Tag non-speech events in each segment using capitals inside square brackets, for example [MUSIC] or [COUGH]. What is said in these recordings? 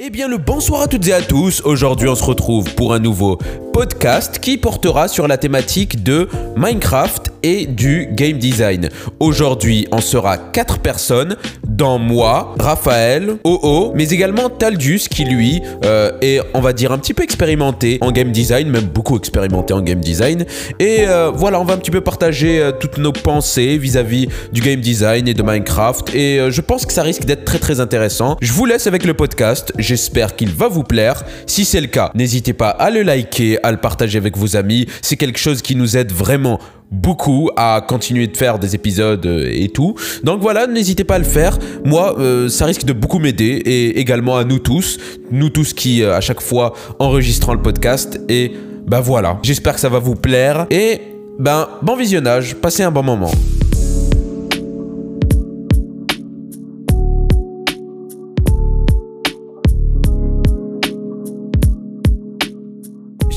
Eh bien le bonsoir à toutes et à tous, aujourd'hui on se retrouve pour un nouveau podcast qui portera sur la thématique de Minecraft et du game design. Aujourd'hui on sera quatre personnes, dans moi, Raphaël, OO, mais également Taldus qui lui euh, est on va dire un petit peu expérimenté en game design, même beaucoup expérimenté en game design. Et euh, voilà on va un petit peu partager euh, toutes nos pensées vis-à-vis du game design et de Minecraft et je pense que ça risque d'être très très intéressant. Je vous laisse avec le podcast. J'espère qu'il va vous plaire. Si c'est le cas, n'hésitez pas à le liker, à partager avec vos amis. C'est quelque chose qui nous aide vraiment beaucoup à continuer de faire des épisodes euh, et tout. Donc voilà, n'hésitez pas à le faire. Moi, euh, ça risque de beaucoup m'aider et également à nous tous, nous tous qui euh, à chaque fois enregistrons le podcast. Et ben voilà, j'espère que ça va vous plaire et ben bon visionnage, passez un bon moment.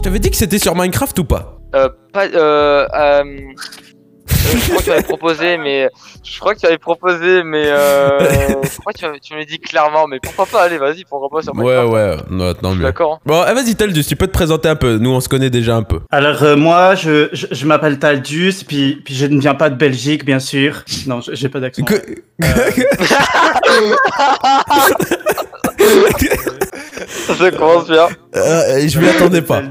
Je t'avais dit que c'était sur Minecraft ou pas Euh, pas, euh, euh, euh, je crois que tu avais proposé, mais je crois que tu avais proposé, mais euh, je crois que tu, tu me l'as dit clairement, mais pourquoi pas Allez, vas-y, pourquoi pas sur Ouais, Minecraft ouais, non, tant mieux. D'accord. hein. Bon, eh, vas-y, Taldus, tu peux te présenter un peu. Nous, on se connaît déjà un peu. Alors euh, moi, je, je, je m'appelle Taldus, puis, puis je ne viens pas de Belgique, bien sûr. Non, je- j'ai pas d'accent. Que- [LAUGHS] [LAUGHS] [LAUGHS] Je commence bien. Euh, je m'y attendais pas.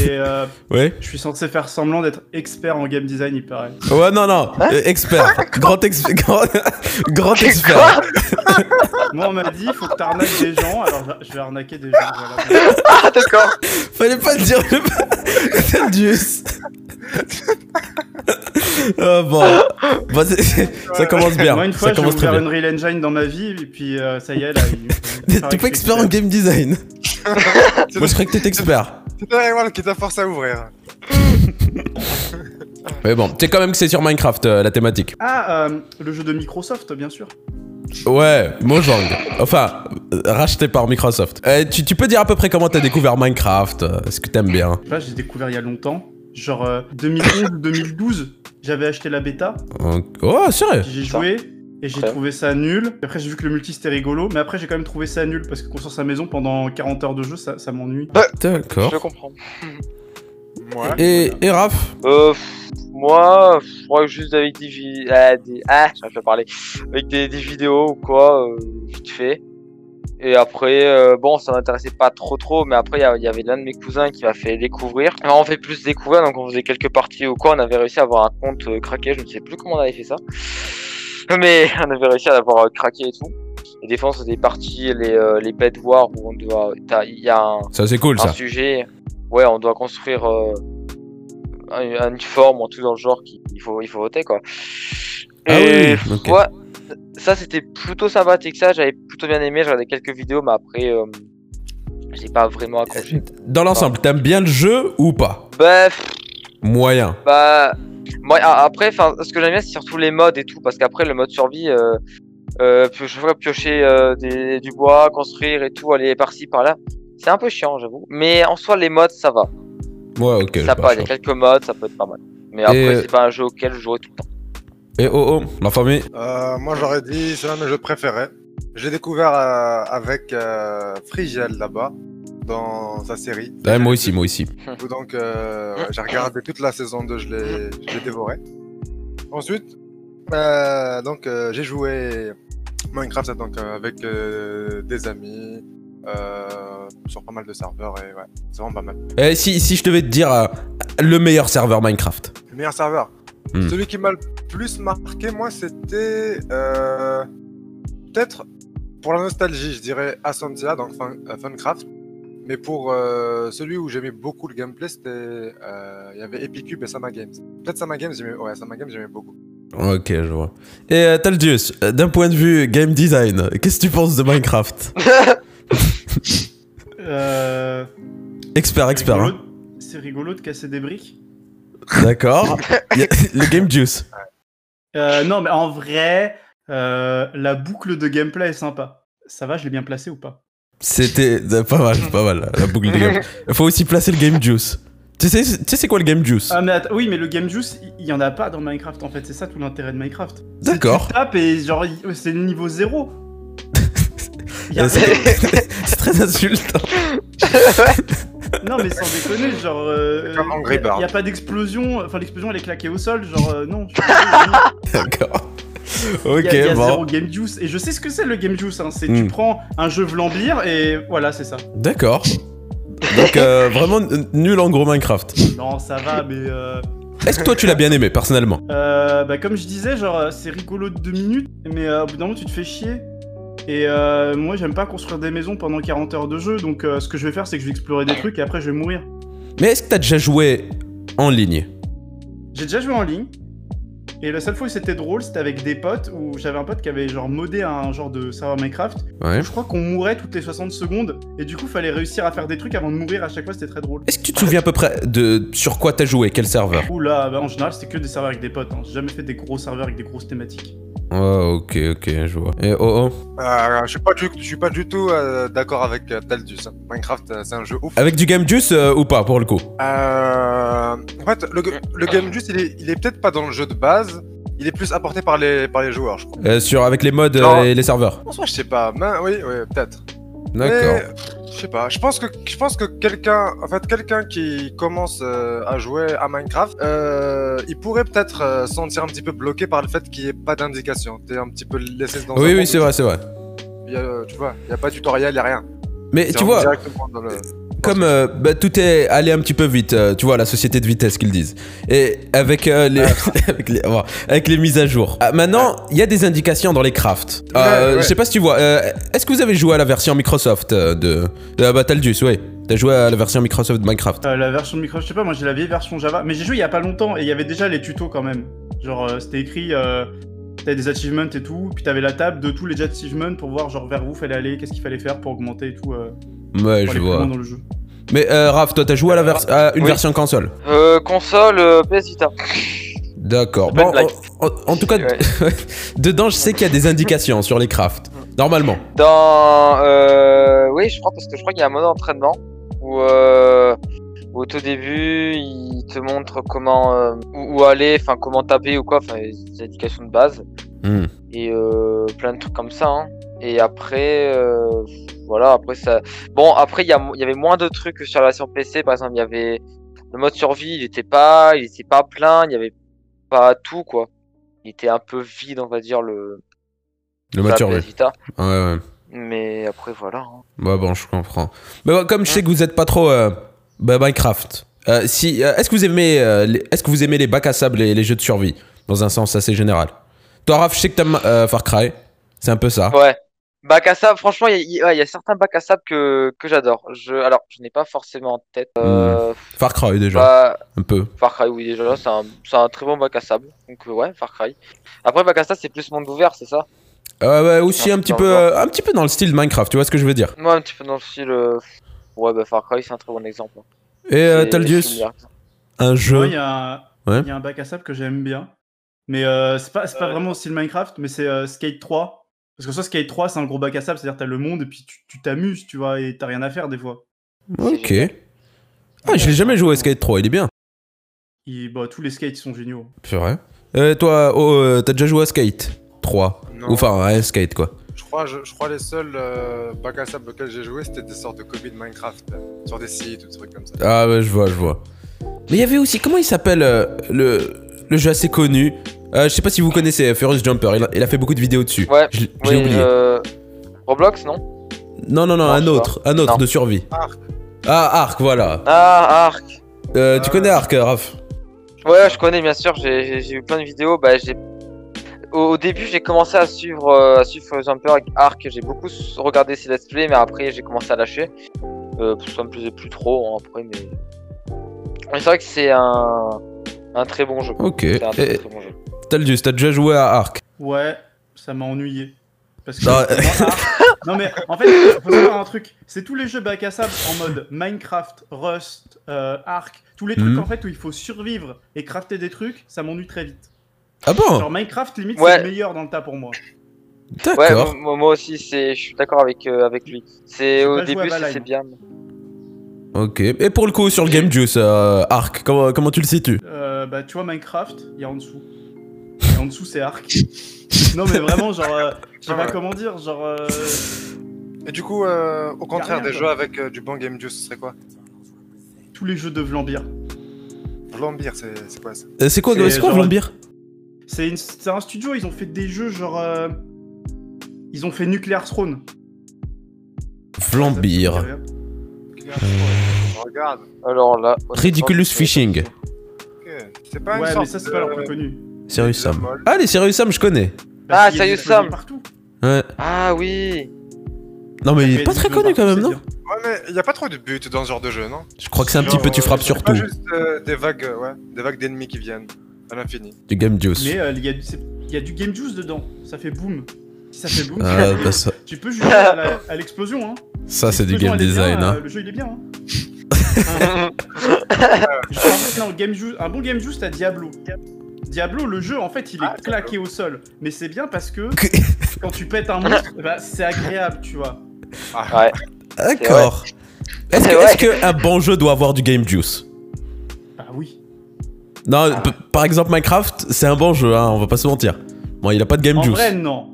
Et euh, Ouais. je suis censé faire semblant d'être expert en game design, il paraît. Ouais, non, non. euh, expert. [LAUGHS] Grand, ex- grand, [LAUGHS] grand expert. Moi, on m'a dit, il faut que t'arnaques des gens, alors je- vais arnaquer des gens. Voilà. Ah, d'accord. Fallait pas le dire. le- Taldus. Ah, bon. [LAUGHS] Ça commence bien. Moi, une fois, ça j'ai commence très ouvert bien. une Real Engine dans ma vie, et puis euh, ça y est, là. il- il- T'es pas expert en game design. [LAUGHS] Moi, je croyais que t'étais expert. C'est Erwan qui t'a forcé à ouvrir. [LAUGHS] Mais bon, tu sais quand même que c'est sur Minecraft, euh, la thématique. Ah, euh, le jeu de Microsoft, bien sûr. Ouais, Mojang. Enfin, euh, racheté par Microsoft. Euh, tu, tu peux dire à peu près comment t'as découvert Minecraft euh, Est-ce que t'aimes bien? Là, j'ai découvert il y a longtemps. Genre euh, 2011 ou 2012, j'avais acheté la bêta, Oh, sérieux? J'ai joué et j'ai trouvé ça nul. Après, j'ai vu que le multi c'était rigolo, mais après, j'ai quand même trouvé ça nul parce que construire sa maison pendant 40 heures de jeu, ça, ça m'ennuie. D'accord. Je comprends. [LAUGHS] Ouais. Et, et Raph? Euh, moi, je crois que juste avec des, vi- ah, des... ah, j'arrive pas à parler, avec des, des vidéos ou quoi, euh, vite fait. Et après, euh, bon, ça m'intéressait pas trop trop, mais après, il y y, avait l'un de mes cousins qui m'a fait découvrir. Alors, on fait plus découvrir, donc on faisait quelques parties ou quoi, on avait réussi à avoir un compte euh, craqué, je ne sais plus comment on avait fait ça. Mais [LAUGHS] on avait réussi à l'avoir euh, craqué et tout. Et des fois, on faisait des parties, les, les bed war, où on doit, il y a un, Ça, c'est cool, un ça. sujet. Ouais, on doit construire un- une forme ou un truc dans le genre qu'il faut, il faut voter quoi. Ah Et oui, ok. ouais, ça c'était plutôt sympathique ça, j'avais plutôt bien aimé, j'ai regardé quelques vidéos, mais après euh, j'ai pas vraiment accroché. Dans l'ensemble, t'aimes bien le jeu ou pas? Bref, Moyen. bah moi après, enfin, ce que j'aime bien c'est surtout les modes et tout, parce qu'après le mode survie, euh, euh, piocher, piocher euh, des- du bois, construire et tout, aller par-ci par-là, c'est un peu chiant j'avoue. Mais en soi les modes ça va. Ouais, ok. ça passe, il y a quelques modes, ça peut être pas mal. Mais après, Et- c'est pas un jeu auquel je jouerai tout le temps. Et oh oh, la famille Euh, moi j'aurais dit c'est l'un de mes jeux préférés. J'ai découvert euh, avec euh, Frigel là-bas dans sa série. Ouais, Moi aussi, moi aussi. Donc euh, j'ai regardé toute la saison 2, je l'ai dévoré. Ensuite, donc j'ai joué Minecraft donc avec des amis sur pas mal de serveurs et ouais, c'est vraiment pas mal. Et si, si je devais te dire le meilleur serveur Minecraft Le meilleur serveur. Hmm. Celui qui m'a le plus marqué, moi, c'était euh, peut-être pour la nostalgie, je dirais Ascentia, donc Fun- euh, Funcraft. Mais pour euh, celui où j'aimais beaucoup le gameplay, c'était euh, il y avait Epicube et Sama Games. Peut-être Sama Games, j'aimais ouais, Sama Games, j'aimais beaucoup. Ok, je vois. Et euh, Taldius, d'un point de vue game design, qu'est-ce que tu penses de Minecraft? [LAUGHS] Euh, Expert, c'est expert. rigolo- hein. C'est rigolo de casser des briques. D'accord. [LAUGHS] Le game juice. Euh, non, mais en vrai, euh, la boucle de gameplay est sympa. Ça va, je l'ai bien placé ou pas? C'était euh, pas mal, pas mal, la [LAUGHS] boucle de game. Il faut aussi placer le game juice. Tu sais, tu sais c'est quoi le game juice? Ah mais oui, mais le game juice, il- y en a pas dans Minecraft en fait, c'est ça tout l'intérêt de Minecraft. D'accord. Tu tapes et genre c'est le niveau zéro. [LAUGHS] y a- C'est [LAUGHS] c'est très insultant. Non, mais sans déconner, genre. Euh, Comme Angry y a- pas d'explosion. Enfin, l'explosion elle est claquée au sol, genre euh, non. [LAUGHS] D'accord. Il Ok, y a, il y a bon. zéro game juice. Et je sais ce que c'est le game juice. Hein. C'est tu Hmm. prends un jeu Vlambir et voilà, c'est ça. D'accord. Donc euh, vraiment nul en gros Minecraft. Non, ça va, mais. Euh, Est-ce que toi tu l'as bien aimé personnellement? Euh, bah, comme je disais, genre, euh, c'est rigolo de deux minutes, mais euh, au bout d'un moment, tu te fais chier. Et euh, moi, j'aime pas construire des maisons pendant 40 heures de jeu, donc euh, ce que je vais faire, c'est que je vais explorer des trucs et après, je vais mourir. Mais est-ce que t'as déjà joué en ligne? J'ai déjà joué en ligne. Et la seule fois où c'était drôle, c'était avec des potes où j'avais un pote qui avait genre modé un genre de serveur Minecraft. Ouais. Je crois qu'on mourait toutes les 60 secondes et du coup, fallait réussir à faire des trucs avant de mourir à chaque fois, c'était très drôle. Est-ce que tu te souviens à peu près de sur quoi t'as joué? Quel serveur? Oula, bah, en général, c'était que des serveurs avec des potes. Hein. J'ai jamais fait des gros serveurs avec des grosses thématiques. Oh ok ok je vois. Et oh oh. Euh, je suis pas du, je suis pas du tout euh, d'accord avec euh, Taldus. Minecraft, euh, c'est un jeu ouf. Avec du game juice euh, ou pas pour le coup? Euh, en fait, le, le game juste, il est, il est peut-être pas dans le jeu de base. Il est plus apporté par les, par les joueurs, je crois. Euh, Sur avec les mods et les serveurs. En soi, je sais pas. Mais, oui, oui, peut-être. D'accord. Je sais pas. Je pense que je pense que quelqu'un, en fait, quelqu'un qui commence euh, à jouer à Minecraft, euh, il pourrait peut-être euh, se sentir un petit peu bloqué par le fait qu'il n'y ait pas d'indication. T'es un petit peu laissé dans. un Oui oui c'est vrai c'est vrai. y a- tu vois, il y a pas de tutoriel, il y a rien. Mais tu vois le- comme euh, bah, tout est allé un petit peu vite, euh, tu vois la société de vitesse qu'ils disent. Et avec euh, les [LAUGHS] avec les bon, avec les mises à jour. Ah, maintenant il y a des indications dans les crafts. Ouais, ouais. Je sais pas si tu vois. Est-ce que vous avez joué à la version Microsoft de de Battlejuice Oui. T'as joué à la version Microsoft de Minecraft. La version de Microsoft, je sais pas, moi j'ai la vieille version Java, mais j'ai joué il y a pas longtemps et il y avait déjà les tutos quand même. Genre, c'était écrit, t'avais des achievements et tout, puis t'avais la table de tous les achievements pour voir genre vers où fallait aller, qu'est-ce qu'il fallait faire pour augmenter et tout, Ouais pour je aller plus vois. loin dans le jeu. Mais euh, Raph, toi t'as joué à, la vers- à une Oui. version console? Euh, console, euh, PS Vita. D'accord. Bon, en, en- en tout cas, [LAUGHS] Ouais. dedans, je sais qu'il y a des indications sur les crafts. Normalement. Dans. Euh, oui, je crois, parce que je crois qu'il y a un mode d'entraînement où, euh, où au tout début, il te montre comment. euh, où, où aller, enfin, comment taper ou quoi, enfin, des indications de base. Hmm. Et euh, plein de trucs comme ça. hein. Et après. euh, voilà, après ça. Bon, après, il y, avait moins de trucs que sur la version PC. Par exemple, il y avait. Le mode survie, il était pas, il était pas plein, il y avait pas tout, quoi. Il était un peu vide, on va dire, le. Le mode survie. Vita. Ouais, ouais. Mais après, voilà. hein. Bah bon, je comprends. Mais comme je sais que vous êtes pas trop euh, bah, Minecraft, euh, si, euh, est-ce que vous aimez, les- est-ce que vous aimez les bacs à sable et les jeux de survie dans un sens assez général? Toi, Raph, je sais que t'aimes Far Cry. C'est un peu ça. Ouais. Bac à sable, franchement, il y, a- ouais, y certains bacs à sable que, que j'adore. Je, alors, je n'ai pas forcément en tête. Euh, Far Cry déjà, bah, un peu. Far Cry, oui, déjà, c'est un, c'est un très bon bac à sable. Donc, euh, ouais, Far Cry. Après, bac à sable, c'est plus monde ouvert, c'est ça? Euh, ouais, aussi Un petit peu, euh, un petit peu dans le style de Minecraft. Tu vois ce que je veux dire? Moi, un petit peu dans le style. euh, Ouais, bah, Far Cry, c'est un très bon exemple. Et euh, C'est- Taldius, un Moi, jeu. il y, a un- Ouais. il y a un bac à sable que j'aime bien, mais euh, c'est pas, c'est pas vraiment au style Minecraft, mais c'est euh, Skate 3. Parce que ça, Skate 3, c'est un gros bac à sable, c'est-à-dire t'as le monde et puis tu t'amuses, tu vois, et t'as rien à faire des fois. Ok. Ah, je l'ai jamais joué à Skate 3. Il est bien. Et, bah, tous les skates sont géniaux. C'est vrai. Euh, toi, oh, euh, t'as déjà joué à Skate 3 Non. Enfin, ouais, Skate quoi. Je crois, je, je crois les seuls euh, bacs à sable auxquels j'ai joué, c'était des sortes de copies de Minecraft euh, sur des sites ou des trucs comme ça. Ah ouais, je vois, je vois. Mais il y avait aussi, comment il s'appelle euh, le, le jeu assez connu? Euh, Je sais pas si vous connaissez Furious Jumper, il a, il a fait beaucoup de vidéos dessus. Ouais, Je, je l'ai Oui, oublié. euh, Roblox, non? Non, non, non, non, un autre, un autre Non. de survie. Arc. Ah, Arc, voilà. Ah, Arc. Euh, tu connais Arc, Raph? Ouais, je connais bien sûr, j'ai vu plein de vidéos. Bah, j'ai au, début, j'ai commencé à suivre euh, à suivre Jumper avec Arc, j'ai beaucoup regardé ses let's play, mais après j'ai commencé à lâcher euh, ça me plaisait plus trop hein, après mais mais c'est vrai que c'est un un très bon jeu. Ok. C'est un très, Et très bon jeu. Taldius, t'as déjà joué à Arc Ouais, ça m'a ennuyé. Parce que Non, [LAUGHS] Ark- mais en fait, faut savoir un truc. C'est tous les jeux bac à sable en mode Minecraft, Rust, euh, Ark, tous les trucs Mhm. en fait où il faut survivre et crafter des trucs, ça m'ennuie très vite. Ah bon? Genre Minecraft limite Ouais. c'est le meilleur dans le tas pour moi. Ouais, D'accord. moi, moi aussi c'est je suis d'accord avec euh, avec lui. C'est au début c'est- bien. Ok. Et pour le coup, sur le Game Juice, euh, Arc, comment, comment tu le situes? Euh, bah tu vois Minecraft, il y a en dessous. En dessous c'est Ark. non mais vraiment genre, euh, je sais pas comment dire, genre. euh, Et du coup, euh, au contraire, rien, des quoi. jeux avec euh, du bon game juice, ce serait quoi? Tous les jeux de Vlambeer. Vlambeer, c'est quoi ça? Euh, C'est quoi, C'est c'est quoi Vlambeer C'est un studio, ils ont fait des jeux genre. euh, Ils ont fait Nuclear Throne. Vlambeer. Regarde. Alors là. Ridiculous Fishing. Ok. C'est pas une Ouais, mais ça, c'est de- pas leur plus connu. Serious Sam. Ah, les Serious Sam, je connais. Ah, Serious Sam. Ouais. Ah oui. Non, mais il est pas très connu quand même, non. Ouais, mais il y a pas trop de buts dans ce genre de jeu, non? Je crois que c'est un petit peu tu frappes sur tout. juste euh, des vagues, euh, ouais, des vagues d'ennemis qui viennent à l'infini. Du Game Juice. Mais euh, il y, a du- game juice dedans. Ça fait boom. Si ça fait boom, Ah, tu, peux- bah ça, tu peux jouer à à l'explosion. Hein. ça c'est du game design. Hein. Le jeu, il est bien. Hein. [LAUGHS] Je parle- non, game juice, un bon game juice, t'as Diablo. Diablo, le jeu, en fait, il est Ah, claqué au sol. Mais c'est bien parce que quand tu pètes un [LAUGHS] monstre, bah, c'est agréable, tu vois. Ah, Ouais. D'accord. Est-ce que, un bon jeu doit avoir du Game Juice? Ah oui. Non, p- par exemple Minecraft, c'est un bon jeu, hein, on va pas se mentir. Bon, il a pas de Game En Juice. vrai, non.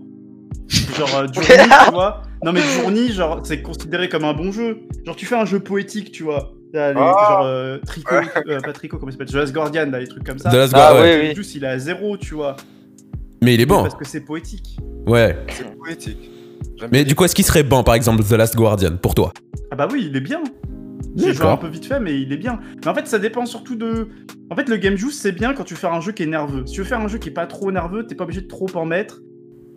Genre, euh, Journey, [LAUGHS] tu vois. Non, mais Journey, genre, c'est considéré comme un bon jeu. Genre, tu fais un jeu poétique, tu vois. Là, les- Ah. Genre, euh, Tricot, euh, pas Tricot, comment il s'appelle? The Last Guardian, là, les trucs comme ça. The Last Ah ouais. oui, Juice, il est à zéro, tu vois. Mais il est bon. Parce que c'est poétique. Ouais. c'est poétique. Mais du coup, est-ce qu'il serait bon, par exemple, The Last Guardian, pour toi? Ah bah oui, il est bien. J'ai joué un peu vite fait, mais il est bien. Mais en fait, ça dépend surtout de. En fait, le game juice, c'est bien quand tu fais un jeu qui est nerveux. Si tu veux faire un jeu qui est pas trop nerveux, t'es pas obligé de trop en mettre.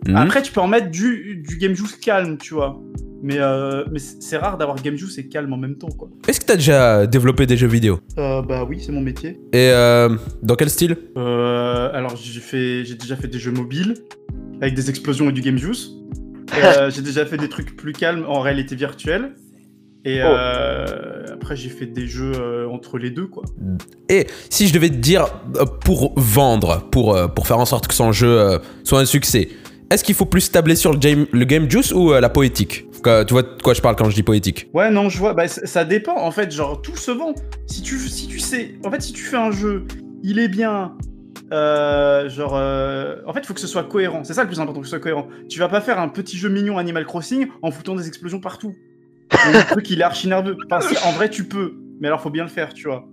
Mhm. Après, tu peux en mettre du, du game juice calme, tu vois. Mais, euh, mais c'est rare d'avoir game juice et calme en même temps, quoi. Est-ce que t'as déjà développé des jeux vidéo? Euh, bah oui, c'est mon métier. Et euh, dans quel style? Euh, alors, j'ai fait, j'ai déjà fait des jeux mobiles avec des explosions et du game juice. Euh, [LAUGHS] j'ai déjà fait des trucs plus calmes en réalité virtuelle. Et Oh. euh, après, j'ai fait des jeux euh, entre les deux, quoi. Et si je devais te dire, euh, pour vendre, pour, euh, pour faire en sorte que son jeu euh, soit un succès, est-ce qu'il faut plus tabler sur le game, le game juice ou euh, la poétique? Tu vois de quoi je parle quand je dis poétique? Ouais, non, je vois. Bah, ça dépend, en fait. Genre, tout se vend. Si tu, si tu sais. En fait, si tu fais un jeu, il est bien. euh, genre. euh, En fait, il faut que ce soit cohérent. C'est ça le plus important, que ce soit cohérent. Tu vas pas faire un petit jeu mignon Animal Crossing en foutant des explosions partout. Le [LAUGHS] truc, il est archi nerveux. Enfin, en vrai, tu peux. Mais alors, faut bien le faire, tu vois.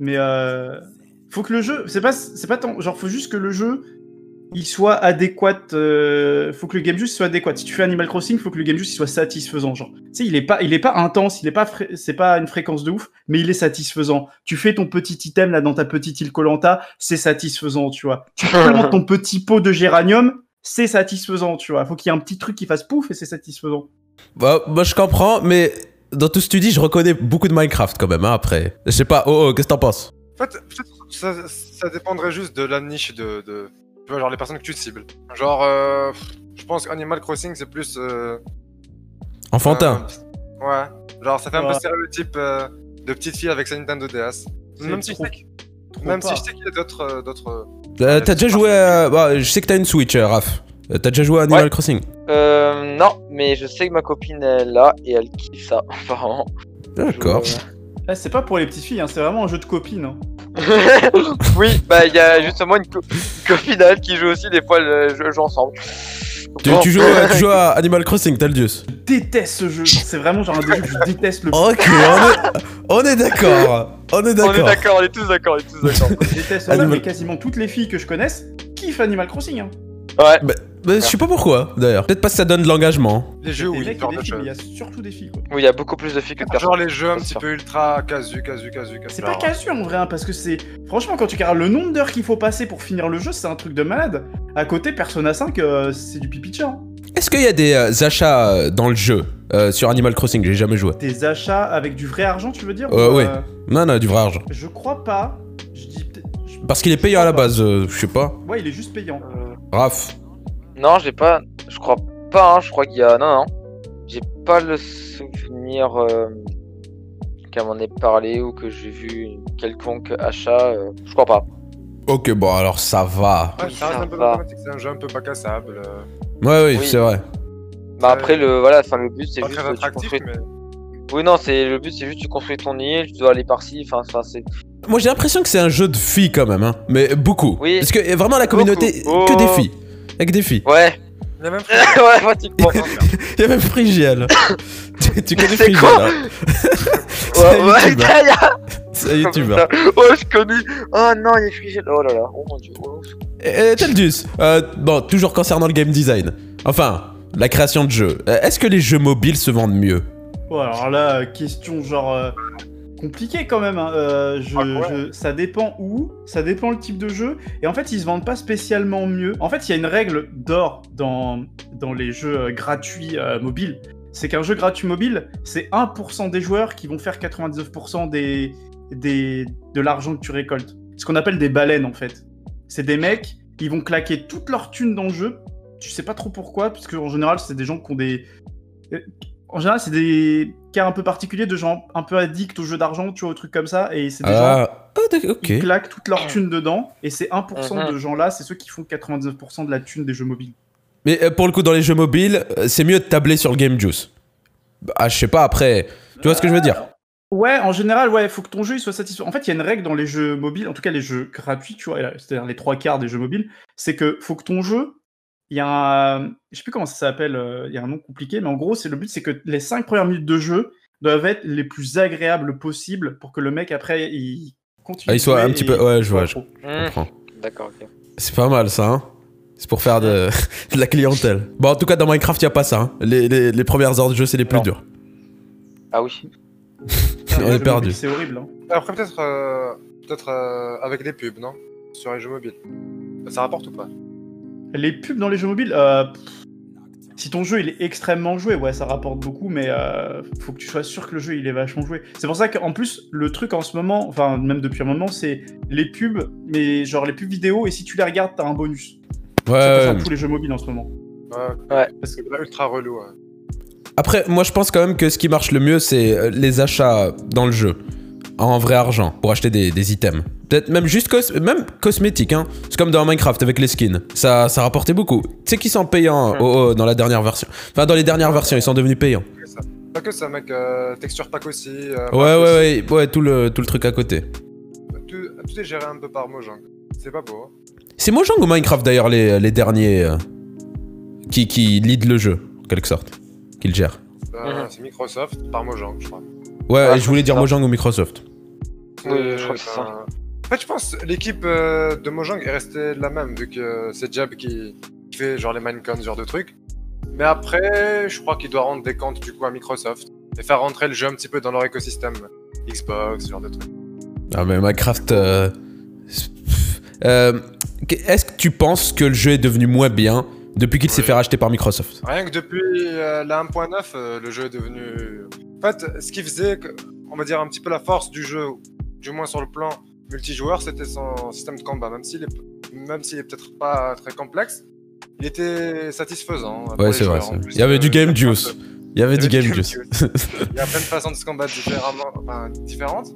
Mais. Euh... Faut que le jeu. C'est pas, pas tant. Genre, faut juste que le jeu. Il soit adéquat. euh, Faut que le game juice soit adéquat. Si tu fais Animal Crossing, faut que le game il soit satisfaisant. Genre, tu sais, il est pas, il est pas intense, il est pas, c'est pas une fréquence de ouf, mais il est satisfaisant. Tu fais ton petit item là dans ta petite île Colanta, c'est satisfaisant, tu vois. Tu [LAUGHS] plantes ton petit pot de géranium, c'est satisfaisant, tu vois. Faut qu'il y ait un petit truc qui fasse pouf et c'est satisfaisant. bah, Moi, je comprends, mais dans tout ce que tu dis, je reconnais beaucoup de Minecraft quand même, hein, après. Je sais pas, oh, oh qu'est-ce que t'en penses? En fait, peut-être ça, ça dépendrait juste de la niche de, de- Tu vois, genre les personnes que tu cibles. Genre, euh, je pense qu'Animal Crossing, c'est plus. euh, Enfantin. euh, ouais. Genre, ça fait un peu stéréotype euh, de petite fille avec sa Nintendo DS. Même si je trop- sais que- trop même pas. si je sais qu'il y a d'autres. euh, d'autres. Euh, t'as déjà joué à... bah, je sais que t'as une Switch, euh, Raph. T'as déjà joué à Animal Ouais. Crossing Euh, non, mais je sais que ma copine est là et elle kiffe ça, [LAUGHS] apparemment. D'accord. Eh, c'est pas pour les petites filles, hein, c'est vraiment un jeu de copines. hein. [LAUGHS] oui, bah il y a justement une, co- une copine à elle qui joue aussi, des fois joue, joue ensemble. Tu, Bon. tu joues, euh, tu joues à Animal Crossing, Taldius Je déteste ce jeu. C'est vraiment genre un des jeux que je déteste le plus. Ok, on est, on est d'accord. On est d'accord. d'accord, on est tous d'accord, on est tous d'accord. Je déteste ça, Animal- mais quasiment toutes les filles que je connaisse kiffent Animal Crossing. Hein. Ouais, Mais je sais pas pourquoi, d'ailleurs. Peut-être parce que ça donne de l'engagement. Les jeux où il y a des filles, mais il y a surtout des filles. Quoi. oui, il y a beaucoup plus de filles que de personnes. Genre les jeux un c'est petit peu ultra casu, casu, casu, casu. C'est pas casu en vrai, hein, parce que c'est. Franchement, quand tu regardes le nombre d'heures qu'il faut passer pour finir le jeu, c'est un truc de malade. À côté, Persona 5, euh, c'est du pipi de chat, hein. Est-ce qu'il y a des euh, achats euh, dans le jeu euh, sur Animal Crossing? J'ai jamais joué. Des achats avec du vrai argent, tu veux dire Euh, ou, oui. Non, non, du vrai argent. Je crois pas. Je dis peut-être. je- Parce qu'il est payant à la base, euh, je sais pas. Ouais, il est juste payant. Euh, Raph. Non, j'ai pas. Je crois pas, hein, je crois qu'il y a. Non, non. J'ai pas le souvenir euh, qu'elle m'en ait parlé ou que j'ai vu quelconque achat. euh, Je crois pas. Ok, bon, alors ça va. Ouais, ça reste Ça un peu c'est un jeu un peu bac à sable. euh, Ouais, oui, Oui. c'est vrai. Bah après, le, voilà, enfin, le but c'est juste. que tu construis- mais. Oui, non, c'est le but c'est juste tu construis ton île, tu dois aller par-ci. Enfin, enfin, c'est. Moi, j'ai l'impression que c'est un jeu de filles quand même, hein. Mais beaucoup. Oui. Parce que vraiment, la communauté, que des Oh. filles. Avec des filles. Ouais. Il y a même [LAUGHS] ouais, pratiquement. [LAUGHS] Il y a même Frigiel. tu, tu connais C'est Frigiel quoi hein Ouais, C'est ouais, youtubeur. il y a- C'est un youtubeur. Oh, je connais. Oh non, il est frigide. Oh là là. Oh mon dieu. Oh, Et, et Taldus, euh, bon, toujours concernant le game design. Enfin, la création de jeux. Euh, Est-ce que les jeux mobiles se vendent mieux? Bon, alors là, question genre euh, compliquée quand même. hein. Euh, je- Ah, ouais. je- ça dépend où, ça dépend le type de jeu. Et en fait, ils se vendent pas spécialement mieux. En fait, il y a une règle d'or dans, dans les jeux euh, gratuits euh, mobiles. C'est qu'un jeu gratuit mobile, c'est 1% des joueurs qui vont faire 99% des, des, de l'argent que tu récoltes. Ce qu'on appelle des baleines en fait. C'est des mecs, ils vont claquer toute leur thune dans le jeu. Tu sais pas trop pourquoi, parce qu'en général, c'est des gens qui ont des. En général, c'est des cas un peu particuliers de gens un peu addicts aux jeux d'argent, tu vois, aux trucs comme ça. Et c'est des gens Ah, ah, d'accord, qui claquent toute leur thune dedans. Et c'est 1% Mhm. de gens-là, c'est ceux qui font 99% de la thune des jeux mobiles. Mais euh, pour le coup, dans les jeux mobiles, euh, c'est mieux de tabler sur le game juice. Ah, je sais pas, après. Tu vois ce que je veux dire Ouais, en général, ouais, faut que ton jeu il soit satisfaisant. En fait, il y a une règle dans les jeux mobiles, en tout cas les jeux gratuits, tu vois, c'est-à-dire les trois quarts des jeux mobiles, c'est que faut que ton jeu, il y a un, je sais plus comment ça s'appelle, euh, il y a un nom compliqué, mais en gros, c'est le but, c'est que les cinq premières minutes de jeu doivent être les plus agréables possibles pour que le mec après il continue. Ah, il soit un petit et- peu- ouais, je vois, je-. Hmm, comprends. D'accord, ok. C'est pas mal ça, hein C'est pour faire de, [LAUGHS] de la clientèle. Bon, en tout cas, dans Minecraft, y a pas ça. hein. Les, les- les premières heures de jeu, c'est les plus Non. durs. Ah oui. [LAUGHS] On est perdu. C'est horrible. Hein. Après, peut-être euh, peut-être euh, avec les pubs, non? Sur les jeux mobiles. Ça rapporte ou pas? Les pubs dans les jeux mobiles, euh, si ton jeu il est extrêmement joué, ouais, ça rapporte beaucoup, mais euh, faut que tu sois sûr que le jeu il est vachement joué. C'est pour ça qu'en plus, le truc en ce moment, enfin, même depuis un moment, c'est les pubs, mais genre les pubs vidéo, et si tu les regardes, t'as un bonus. Ouais, Ça passe tous les jeux mobiles en ce moment. Ouais. Ouais. Parce que C'est ultra relou. ouais. Après, moi, je pense quand même que ce qui marche le mieux, c'est euh, les achats dans le jeu. En vrai argent, pour acheter des, des items. Peut-être même juste cos même cosmétiques, hein. C'est comme dans Minecraft avec les skins. Ça, ça rapportait beaucoup. Tu sais qu'ils sont payants Ouais. oh, oh, dans la dernière version. Enfin, dans les dernières versions, ils sont devenus payants. Pas que ça. Pas que ça, mec. euh, texture pack aussi. euh, Ouais, ouais, aussi. ouais, ouais, tout le, tout le truc à côté. Tout, tout est géré un peu par Mojang. C'est pas beau. hein. C'est Mojang ou Minecraft d'ailleurs, les, les derniers euh, qui, qui lead le jeu, en quelque sorte. Qui le gèrent. Euh, Mhm. C'est Microsoft par Mojang, je crois. Ouais, Ouais, je voulais dire ça. Mojang ou Microsoft. Oui, je crois que c'est ça. En fait, je pense l'équipe euh, de Mojang est restée la même, vu que c'est Jab qui, fait genre les Minecon, ce genre de trucs. Mais après, je crois qu'il doit rendre des comptes du coup à Microsoft et faire rentrer le jeu un petit peu dans leur écosystème. Xbox, ce genre de trucs. Ah, mais Minecraft. euh, euh, Est-ce que tu penses que le jeu est devenu moins bien depuis qu'il s'est fait racheter par Microsoft? Rien que depuis euh, la 1.9, euh, le jeu est devenu. En fait, ce qui faisait, on va dire, un petit peu la force du jeu, du moins sur le plan multijoueur, c'était son système de combat. Même s'il est, même s'il est peut-être pas très complexe, il était satisfaisant. Ouais, c'est vrai. plus, Il y avait euh, du game y a juice. de- Il y avait il y du game juice. Il y a plein de façons de se combattre différemment, enfin, différentes.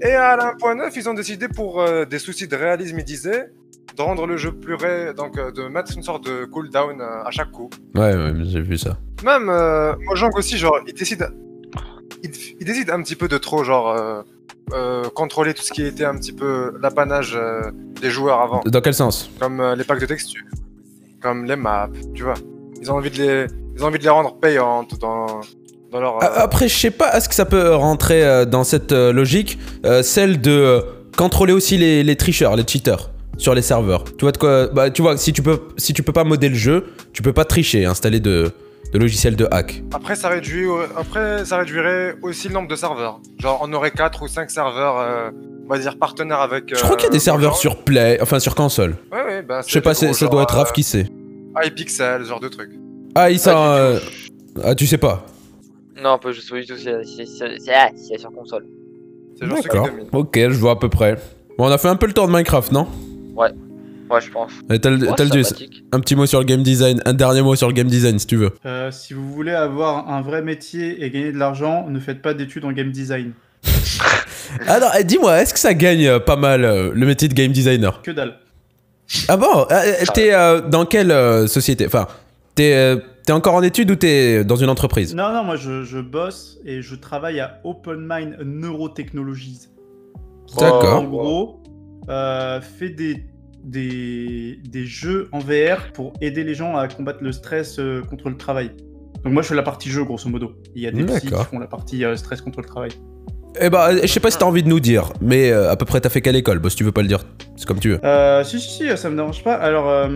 Et à la 1.9, ils ont décidé pour euh, des soucis de réalisme, ils disaient, de rendre le jeu plus ré... donc euh, de mettre une sorte de cooldown euh, à chaque coup. Ouais, ouais, j'ai vu ça. Même euh, Mojang aussi, genre, il décide, il, il décide un petit peu de trop, genre, euh, contrôler tout ce qui était un petit peu l'apanage euh, des joueurs avant, Dans quel sens? Comme euh, les packs de textures, comme les maps, tu vois. Ils ont envie de les, ils ont envie de les rendre payantes dans, dans leur. Après, je sais pas, est-ce que ça peut rentrer dans cette logique, celle de contrôler aussi les, les tricheurs, les cheaters sur les serveurs? Tu vois de quoi Bah, tu vois, si tu peux, si tu peux pas modder le jeu, tu peux pas tricher, installer de, de logiciels de hack. Après, ça réduit, après, ça réduirait aussi le nombre de serveurs. Genre, on aurait 4 ou 5 serveurs, euh, on va dire, partenaires avec. Je crois qu'il y a des serveurs sur Play, enfin sur console. Ouais, ouais, bah, Je sais pas, c'est- ça doit être Raph qui sait. euh, iPixel, ce genre de truc. Ah, il s'en. Pas euh, du tout. Ah, tu sais pas. Non, pas juste du tout, c'est ah, sur console. D'accord. Ok, je vois à peu près. Bon, on a fait un peu le tour de Minecraft, non? Ouais, je pense. Un petit mot sur le game design, un dernier mot sur le game design si tu veux. Euh, si vous voulez avoir un vrai métier et gagner de l'argent, ne faites pas d'études en game design. [LAUGHS] Alors, eh, dis-moi, est-ce que ça gagne euh, pas mal euh, le métier de game designer? Que dalle. Ah bon? Euh, euh, T'es euh, dans quelle euh, société? Enfin, t'es euh, t'es encore en études ou t'es dans une entreprise? Non, non, moi je, je bosse et je travaille à Open Mind Neurotechnologies. D'accord. En gros, euh, fait des des, des jeux en VR pour aider les gens à combattre le stress euh, contre le travail. Donc moi je fais la partie jeu grosso modo. Il y a des psys qui font la partie euh, stress contre le travail. Eh bah, je sais pas si t'as envie de nous dire, mais euh, à peu près t'as fait quelle école Bah, si tu veux pas le dire, c'est comme tu veux. Euh, si, si, si, ça me dérange pas. Alors,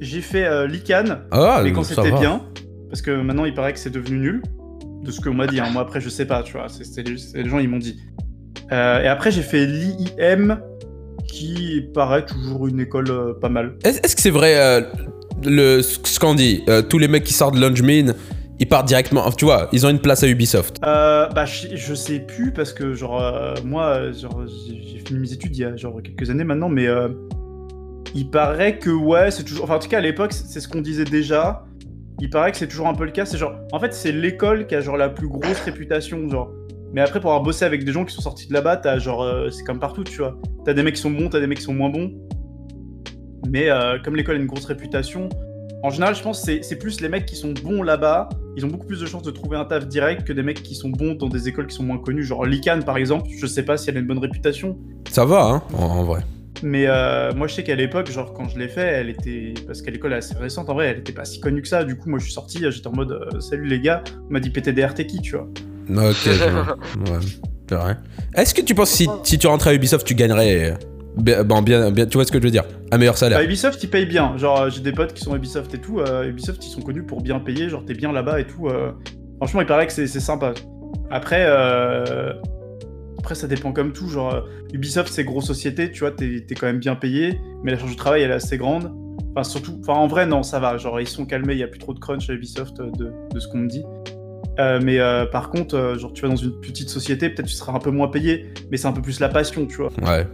j'ai fait l'ICANN, Ah, mais quand c'était bien, parce que maintenant il paraît que c'est devenu nul, de ce qu'on m'a dit. hein. Moi après, je sais pas, tu vois, c'est les, gens ils m'ont dit. Euh, et après, j'ai fait l'IIM, qui paraît toujours une école euh, pas mal. Est-ce que c'est vrai euh, le, ce qu'on dit euh, Tous les mecs qui sortent de Lungemin, ils partent directement. Tu vois, ils ont une place à Ubisoft. Euh, bah, je, je sais plus parce que genre euh, moi, genre j'ai fini mes études il y a genre quelques années maintenant, mais euh, il paraît que ouais, c'est toujours. Enfin, en tout cas à l'époque, c'est c'est ce qu'on disait déjà. Il paraît que c'est toujours un peu le cas. C'est genre, en fait, c'est l'école qui a genre la plus grosse réputation, genre. Mais après, pour avoir bossé avec des gens qui sont sortis de là-bas, t'as genre, euh, c'est comme partout, tu vois. T'as des mecs qui sont bons, t'as des mecs qui sont moins bons. Mais euh, comme l'école a une grosse réputation, en général, je pense que c'est- plus les mecs qui sont bons là-bas, ils ont beaucoup plus de chances de trouver un taf direct que des mecs qui sont bons dans des écoles qui sont moins connues. Genre l'ICANN, par exemple, je sais pas si elle a une bonne réputation. Ça va, hein, en, en vrai. Mais euh, moi, je sais qu'à l'époque, genre quand je l'ai fait, elle était. Parce qu'à l'école est assez récente, en vrai, elle était pas si connue que ça. Du coup, moi, je suis sorti, j'étais en mode euh, Salut les gars, on m'a dit PTDR, t'es qui, tu vois. Ok. Ouais, c'est vrai. Est-ce que tu penses que si, si tu rentrais à Ubisoft, tu gagnerais. euh, bon, bien, bien, tu vois ce que je veux dire? Un meilleur salaire. Bah, Ubisoft, ils payent bien. Genre, euh, j'ai des potes qui sont Ubisoft et tout. euh, Ubisoft, ils sont connus pour bien payer. Genre, t'es bien là-bas et tout. Franchement, il paraît que c'est sympa. Après, après, ça dépend comme tout. Genre, Ubisoft, c'est grosse société, tu vois, t'es t'es quand même bien payé. Mais la charge de travail, elle est assez grande. Enfin, surtout, enfin, en vrai, non, ça va. Genre, ils sont calmés. Il y a plus trop de crunch à Ubisoft de, de ce qu'on me dit. Euh, mais euh, par contre, euh, genre, tu vas dans une petite société, peut-être tu seras un peu moins payé, mais c'est un peu plus la passion, tu vois. Ouais.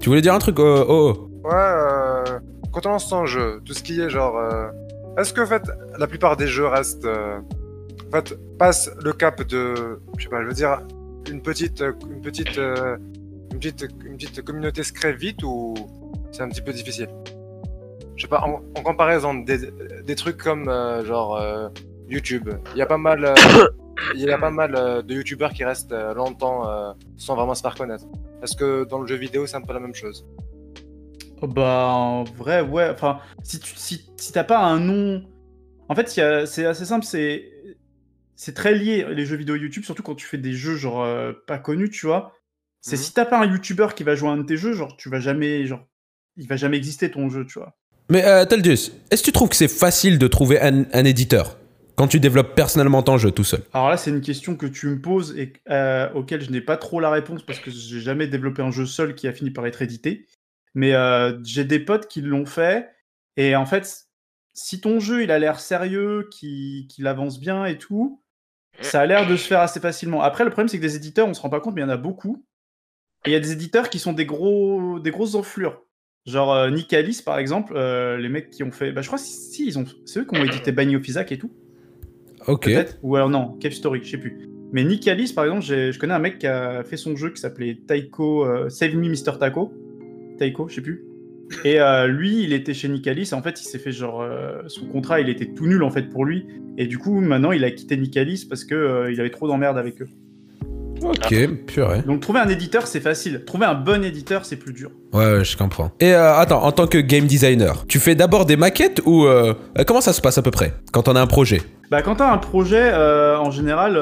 Tu voulais dire un truc Oh, oh, oh. Ouais, euh, quand on lance ton jeu, tout ce qui est genre. euh, Est-ce que en fait, la plupart des jeux restent. euh, en fait, passent le cap de. Je sais pas, je veux dire, une petite. Une petite. euh, une petite, une petite communauté se crée vite ou c'est un petit peu difficile? Je sais pas, en, en comparaison des, des trucs comme euh, genre euh, YouTube, il y a pas mal, euh, [COUGHS] il y a pas mal euh, de YouTubeurs qui restent euh, longtemps euh, sans vraiment se faire connaître. Est-ce que dans le jeu vidéo c'est un peu la même chose Oh, Bah, en vrai, ouais. Enfin, si tu si, si t'as pas un nom. En fait, c'est assez simple, c'est. C'est très lié, les jeux vidéo YouTube, surtout quand tu fais des jeux, genre, euh, pas connus, tu vois. C'est Mhm. si t'as pas un YouTuber qui va jouer à un de tes jeux, genre, tu vas jamais. Genre, il va jamais exister ton jeu, tu vois. Mais euh, est-ce que tu trouves que c'est facile de trouver un, un éditeur? Quand tu développes personnellement ton jeu tout seul Alors là, c'est une question que tu me poses et euh, auquel je n'ai pas trop la réponse parce que j'ai jamais développé un jeu seul qui a fini par être édité. Mais euh, j'ai des potes qui l'ont fait et en fait, si ton jeu il a l'air sérieux, qu'il avance bien et tout, ça a l'air de se faire assez facilement. Après, le problème c'est que des éditeurs, on se rend pas compte, mais il y en a beaucoup. Et il y a des éditeurs qui sont des gros, des grosses enflures. Genre euh, Nicalis par exemple, euh, les mecs qui ont fait, bah je crois si, ils ont, c'est eux qui ont édité of Isaac et tout Ok. Ou alors non, Cave Story, je sais plus. Mais Nick par exemple, je connais un mec qui a fait son jeu qui s'appelait Taiko, euh, Save Me Mr. Taco. Taiko, je sais plus. Et euh, lui, il était chez et en fait, il s'est fait genre. euh, son contrat, il était tout nul en fait pour lui. Et du coup, maintenant, il a quitté Nick Alice parce que euh, il avait trop d'emmerdes avec eux. Ok, purée. Donc, trouver un éditeur, c'est facile. Trouver un bon éditeur, c'est plus dur. Ouais, ouais, je comprends. Et euh, attends, en tant que game designer, tu fais d'abord des maquettes ou euh, euh, comment ça se passe à peu près quand on a un projet? Bah, quand tu as un projet, euh, en général,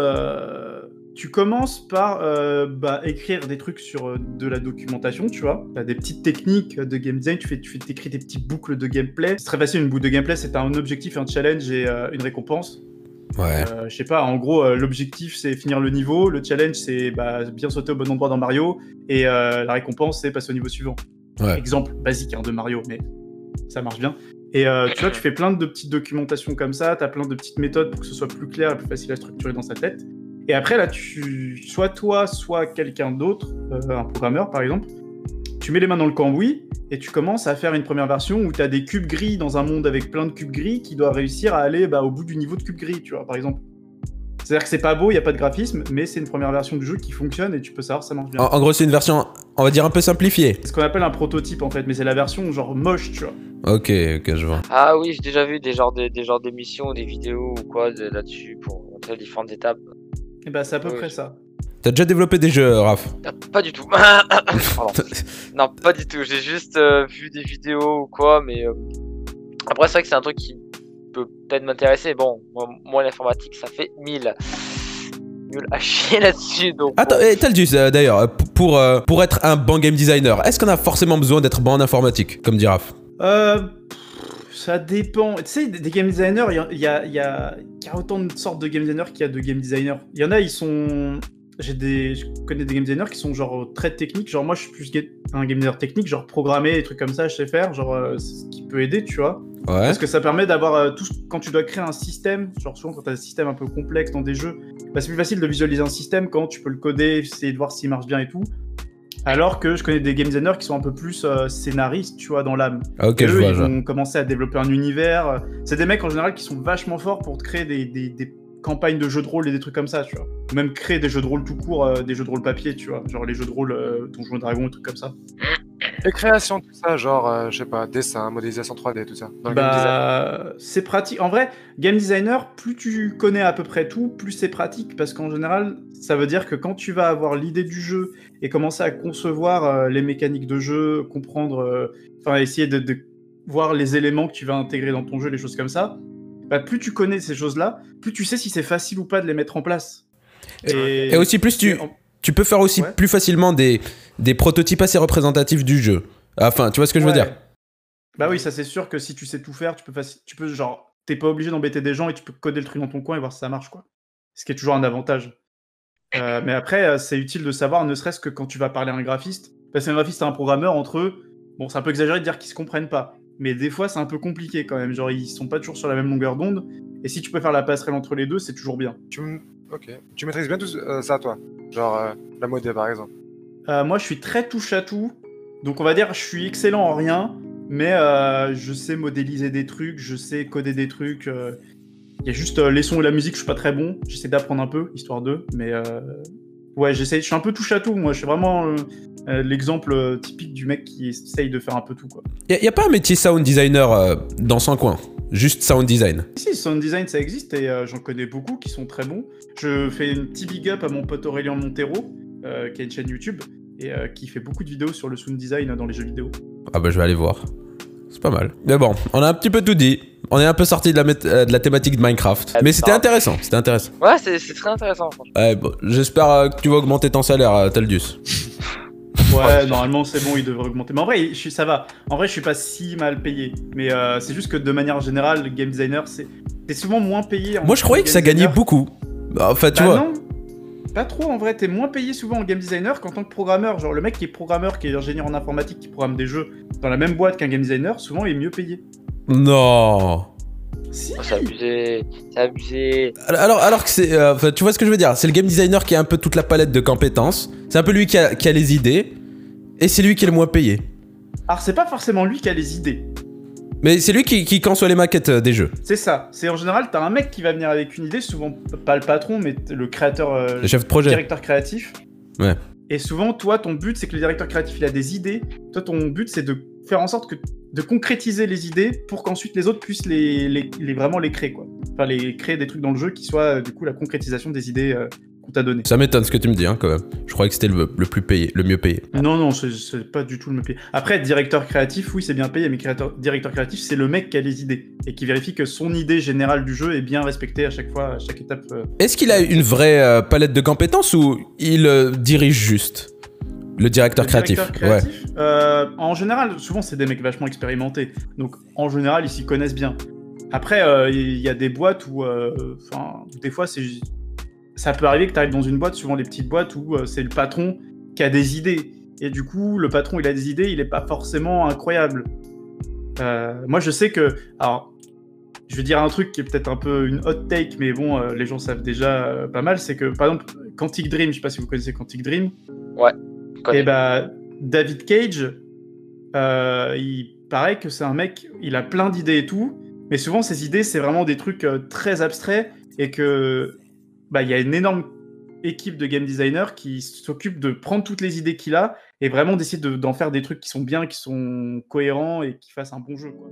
tu commences par bah, écrire des trucs sur de la documentation, tu vois. Tu as des petites techniques de game design, tu fais, tu fais t'écris des petites boucles de gameplay. C'est très facile, une boucle de gameplay, c'est un objectif, un challenge et une récompense. Ouais. Euh, je sais pas, en gros, euh, l'objectif c'est finir le niveau, le challenge c'est bah, bien sauter au bon endroit dans Mario, et euh, la récompense c'est passer au niveau suivant. Ouais. Exemple basique hein, de Mario, mais ça marche bien. Et tu vois, tu fais plein de petites documentations comme ça, tu as plein de petites méthodes pour que ce soit plus clair et plus facile à structurer dans sa tête. Et après, là, tu, soit toi, soit quelqu'un d'autre, un programmeur par exemple, tu mets les mains dans le cambouis et tu commences à faire une première version où tu as des cubes gris dans un monde avec plein de cubes gris qui doit réussir à aller bah, au bout du niveau de cubes gris, tu vois, par exemple. C'est-à-dire que c'est pas beau, il n'y a pas de graphisme, mais c'est une première version du jeu qui fonctionne et tu peux savoir si ça marche bien. En, en gros, c'est une version, on va dire un peu simplifiée. C'est ce qu'on appelle un prototype en fait, mais c'est la version genre moche, tu vois. Ok, ok, je vois. Ah oui, j'ai déjà vu des genres de- des genres d'émissions, des vidéos ou quoi de- là-dessus pour montrer les différentes étapes. Et bah c'est à peu près je- ça. T'as déjà développé des jeux, Raph Ah, Pas du tout. [LAUGHS] Non, pas du tout. J'ai juste euh, vu des vidéos ou quoi, mais euh, après c'est vrai que c'est un truc qui peut peut-être m'intéresser. Bon, moi, moi, l'informatique, ça fait 1000. Nul à chier [LAUGHS] là-dessus, donc. Attends, bon. et Taldus, euh, d'ailleurs, euh, pour, euh, pour être un bon game designer, est-ce qu'on a forcément besoin d'être bon en informatique, comme dit Raph Euh, ça dépend. Tu sais, des, game designers, il y a, il y, a, il y, a, il y a autant de sortes de game designers qu'il y a de game designers. Il y en a, ils sont. J'ai des, je connais des game designers qui sont genre très techniques. Genre moi, je suis plus un game designer technique, genre programmer des trucs comme ça, je sais faire. Genre, euh, c'est ce qui peut aider, tu vois. Ouais. Parce que ça permet d'avoir euh, tout quand tu dois créer un système, genre souvent quand tu as un système un peu complexe dans des jeux, bah, c'est plus facile de visualiser un système quand tu peux le coder, essayer de voir s'il marche bien et tout. Alors que je connais des game designers qui sont un peu plus euh, scénaristes, tu vois, dans l'âme. Ah, ok, Et je eux, vois. ils vont commencer à développer un univers. C'est des mecs en général qui sont vachement forts pour créer des, des- des campagnes de jeux de rôle et des trucs comme ça, tu vois. Ou même créer des jeux de rôle tout court, euh, des jeux de rôle papier, tu vois. Genre les jeux de rôle euh, Donjons et Dragons, et trucs comme ça. Et création, tout ça, genre, euh, je sais pas, dessin, modélisation 3D, tout ça. Dans le. Bah, c'est pratique. En vrai, game designer, plus tu connais à peu près tout, plus c'est pratique parce qu'en général, ça veut dire que quand tu vas avoir l'idée du jeu et commencer à concevoir euh, les mécaniques de jeu, comprendre, euh, enfin essayer de, de voir les éléments que tu vas intégrer dans ton jeu, les choses comme ça, bah, plus tu connais ces choses-là, plus tu sais si c'est facile ou pas de les mettre en place. Et, Et aussi, plus tu, peux faire aussi Ouais. plus facilement des, des prototypes assez représentatifs du jeu. Enfin, tu vois ce que je veux dire? Bah oui, ça c'est sûr que si tu sais tout faire, tu peux, faci- tu peux genre, t'es pas obligé d'embêter des gens et tu peux coder le truc dans ton coin et voir si ça marche, quoi. Ce qui est toujours un avantage. Euh, mais après, euh, c'est utile de savoir, ne serait-ce que quand tu vas parler à un graphiste, parce qu'un graphiste et un programmeur, entre eux, bon, c'est un peu exagéré de dire qu'ils se comprennent pas, mais des fois c'est un peu compliqué quand même, genre ils sont pas toujours sur la même longueur d'onde, et si tu peux faire la passerelle entre les deux, c'est toujours bien. Tu m- Ok. Tu maîtrises bien tout euh, ça, toi? Genre, euh, la modé, par exemple? Euh, moi, je suis très touche à tout. Donc, on va dire, je suis excellent en rien, mais je sais modéliser des trucs, je sais coder des trucs. Il y a juste les sons et la musique, je suis pas très bon. J'essaie d'apprendre un peu, histoire d'eux. Mais euh, ouais, j'essaie. Je suis un peu touche à tout. Moi, je suis vraiment euh, euh, l'exemple euh, typique du mec qui essaye de faire un peu tout. Quoi. Il n'y a, pas un métier sound designer euh, dans son coin? Juste sound design? Si, sound design, ça existe et euh, j'en connais beaucoup qui sont très bons. Je fais une petit big up à mon pote Aurélien Montero, qui a une chaîne YouTube et qui fait beaucoup de vidéos sur le sound design dans les jeux vidéo. Ah bah je vais aller voir. C'est pas mal. Mais bon, on a un petit peu tout dit. On est un peu sorti de la, euh, de la thématique de Minecraft. Ah, Mais c'était intéressant, c'était intéressant. Ouais, c'est c'est très intéressant. Ouais, bon, J'espère euh, que tu vas augmenter ton salaire, euh, Taldus. [LAUGHS] Ouais, normalement c'est bon, il devrait augmenter. Mais en vrai, je suis, ça va. En vrai, je suis pas si mal payé. Mais euh, c'est juste que de manière générale, le game designer, c'est c'est souvent moins payé. en Moi je croyais que ça gagnait beaucoup. Enfin, tu Bah vois. non, pas trop en vrai. T'es moins payé souvent en game designer qu'en tant que programmeur. Genre le mec qui est programmeur, qui est ingénieur en informatique, qui programme des jeux dans la même boîte qu'un game designer, souvent il est mieux payé. Non. Si. Oh, c'est abusé. C'est abusé. Alors, alors que c'est. euh, tu vois ce que je veux dire C'est le game designer qui a un peu toute la palette de compétences. C'est un peu lui qui a, qui a les idées. Et c'est lui qui est le moins payé. Alors c'est pas forcément lui qui a les idées. Mais c'est lui qui, qui conçoit les maquettes euh, des jeux. C'est ça. C'est en général, t'as un mec qui va venir avec une idée, souvent pas le patron, mais le créateur, euh, Le chef de projet. directeur créatif. Ouais. Et souvent, toi, ton but, c'est que le directeur créatif, il a des idées. Toi, ton but, c'est de faire en sorte que de concrétiser les idées pour qu'ensuite les autres puissent les, les, les- vraiment les créer, quoi. Enfin, les créer des trucs dans le jeu qui soient, euh, du coup, la concrétisation des idées euh, qu'on t'a données. Ça m'étonne ce que tu me dis, hein, quand même. Je croyais que c'était le, le plus payé, le mieux payé. Non, non, c'est- pas du tout le même payé. Après, directeur créatif, oui, c'est bien payé, mais créateur, directeur créatif, c'est le mec qui a les idées et qui vérifie que son idée générale du jeu est bien respectée à chaque fois, à chaque étape. euh. Est-ce qu'il a une vraie euh, palette de compétences ou il dirige juste? Le directeur Le créatif. directeur créatif, euh, en général, souvent, c'est des mecs vachement expérimentés. Donc, en général, ils s'y connaissent bien. Après, euh, il y a des boîtes où, euh, enfin, des fois, c'est, ça peut arriver que tu arrives dans une boîte, souvent les petites boîtes où euh, c'est le patron qui a des idées. Et du coup, le patron, il a des idées, il est pas forcément incroyable. Euh, moi, je sais que, alors, je vais dire un truc qui est peut-être un peu une hot take, mais bon, euh, les gens savent déjà euh, pas mal, c'est que, par exemple, Quantic Dream, je sais pas si vous connaissez Quantic Dream, Je connais. et bah, David Cage, euh, il paraît que c'est un mec, il a plein d'idées et tout, mais souvent ses idées, c'est vraiment des trucs euh, très abstraits et que bah, il y a une énorme équipe de game designers qui s'occupe de prendre toutes les idées qu'il a et vraiment d'essayer de- d'en faire des trucs qui sont bien, qui sont cohérents et qui fassent un bon jeu. Quoi.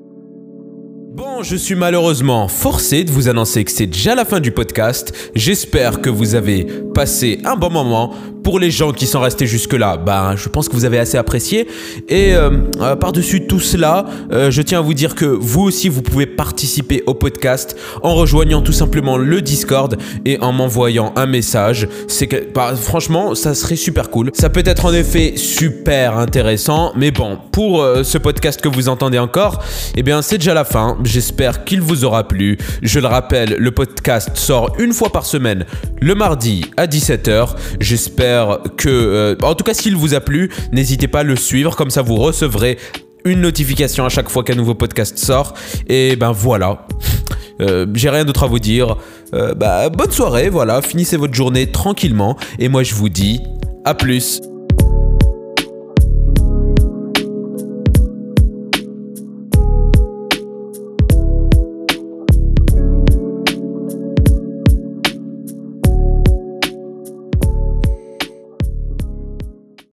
Bon, je suis malheureusement forcé de vous annoncer que c'est déjà la fin du podcast. J'espère que vous avez passé un bon moment. Pour les gens qui sont restés jusque-là, ben, je pense que vous avez assez apprécié. Et euh, euh, par-dessus tout cela, euh, je tiens à vous dire que vous aussi, vous pouvez participer au podcast en rejoignant tout simplement le Discord et en m'envoyant un message. C'est que, bah, franchement, ça serait super cool. Ça peut être en effet super intéressant, mais bon, pour ce podcast que vous entendez encore, eh bien, c'est déjà la fin. J'espère qu'il vous aura plu. Je le rappelle, le podcast sort une fois par semaine, le mardi à 17h. Que, euh, en tout cas, s'il vous a plu, n'hésitez pas à le suivre, comme ça vous recevrez une notification à chaque fois qu'un nouveau podcast sort. Et ben voilà. Euh, j'ai rien d'autre à vous dire. Euh, bah, bonne soirée, voilà. Finissez votre journée tranquillement. Et moi, je vous dis à plus.